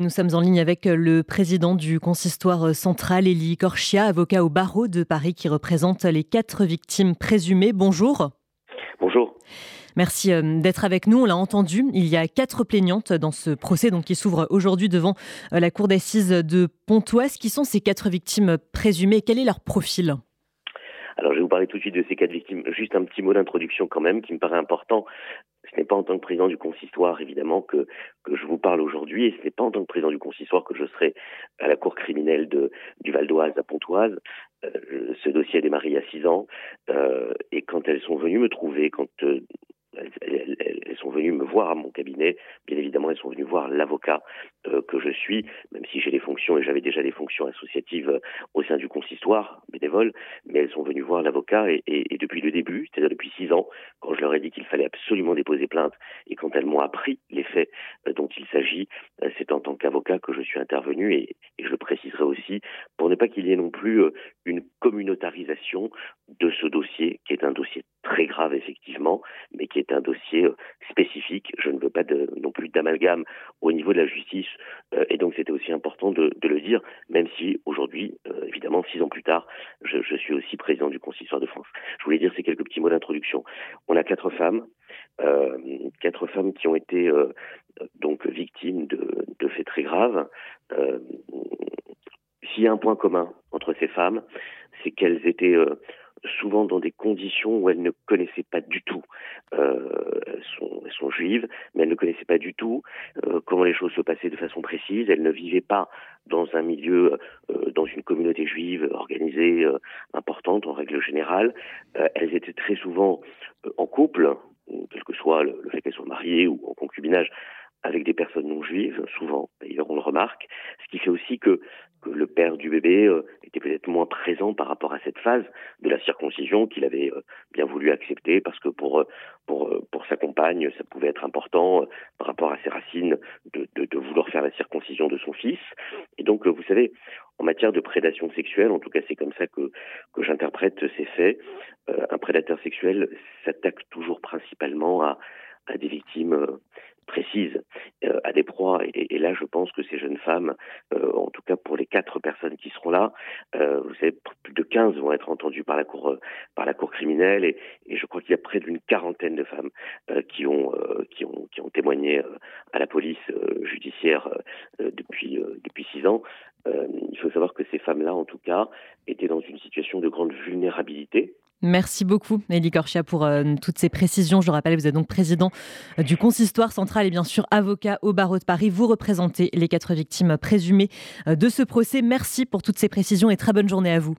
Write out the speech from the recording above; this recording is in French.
Nous sommes en ligne avec le président du consistoire central, Elie Corchia, avocat au barreau de Paris qui représente les quatre victimes présumées. Bonjour. Bonjour. Merci euh, d'être avec nous. On l'a entendu, il y a quatre plaignantes dans ce procès donc, qui s'ouvre aujourd'hui devant euh, la cour d'assises de Pontoise. Qui sont ces quatre victimes présumées? Quel est leur profil? Alors je vais vous parler tout de suite de ces quatre victimes. Juste un petit mot d'introduction quand même qui me paraît important. Ce n'est pas en tant que président du consistoire, évidemment, que, je vous parle aujourd'hui, et ce n'est pas en tant que président du consistoire que je serai à la cour criminelle du Val d'Oise à Pontoise. Euh, ce dossier a démarré il y a six ans, euh, et quand elles sont venues me trouver, quand euh, elles, sont venues me voir à mon cabinet. Bien évidemment, elles sont venues voir l'avocat que je suis, même si j'ai des fonctions j'avais déjà des fonctions associatives euh, au sein du consistoire bénévole, mais elles sont venues voir l'avocat et, depuis le début, c'est-à-dire depuis six ans, quand je leur ai dit qu'il fallait absolument déposer plainte et quand elles m'ont appris les faits euh, dont il s'agit, c'est en tant qu'avocat que je suis intervenu et, je le préciserai aussi pour ne pas qu'il y ait non plus une communautarisation de ce dossier qui est un dossier très grave effectivement, mais qui est un dossier euh, spécifique. Je ne veux pas non plus d'amalgame au niveau de la justice, euh, et donc c'était aussi important de, de, le même si aujourd'hui, euh, évidemment, six ans plus tard, je, suis aussi président du Consistoire de France. Je voulais dire ces quelques petits mots d'introduction. On a quatre femmes, quatre femmes qui ont été donc victimes de, faits très graves. S'il y a un point commun entre ces femmes, c'est qu'elles étaient souvent dans des conditions où elles ne connaissaient pas du tout. Euh, sont, juives, mais elles ne connaissaient pas du tout euh, comment les choses se passaient de façon précise. Elles ne vivaient pas dans un milieu, euh, dans une communauté juive organisée, euh, importante en règle générale. Elles étaient très souvent en couple, quel que soit le fait qu'elles soient mariées ou en concubinage, avec des personnes non juives, souvent, d'ailleurs on le remarque, ce qui fait aussi que, le père du bébé euh, était peut-être moins présent par rapport à cette phase de la circoncision qu'il avait euh, bien voulu accepter parce que pour, euh, pour, sa compagne, ça pouvait être important par rapport à ses racines de, vouloir faire la circoncision de son fils. Et donc, vous savez, en matière de prédation sexuelle, en tout cas c'est comme ça que, j'interprète ces faits, un prédateur sexuel s'attaque toujours principalement à des victimes précise euh, à des proies. Et, là, je pense que ces jeunes femmes, euh, en tout cas pour les quatre personnes qui seront là, euh, vous savez, plus de 15 vont être entendues par la cour, par la cour criminelle. Et, et je crois qu'il y a près d'une quarantaine de femmes qui, ont, qui, ont, qui ont témoigné à la police judiciaire depuis, depuis six ans. il faut savoir que ces femmes-là, en tout cas, étaient dans une situation de grande vulnérabilité Merci beaucoup, Nelly Corchia, pour euh, toutes ces précisions. Je rappelle, vous êtes donc président euh, du consistoire central et bien sûr avocat au barreau de Paris. Vous représentez les quatre victimes présumées euh, de ce procès. Merci pour toutes ces précisions et très bonne journée à vous.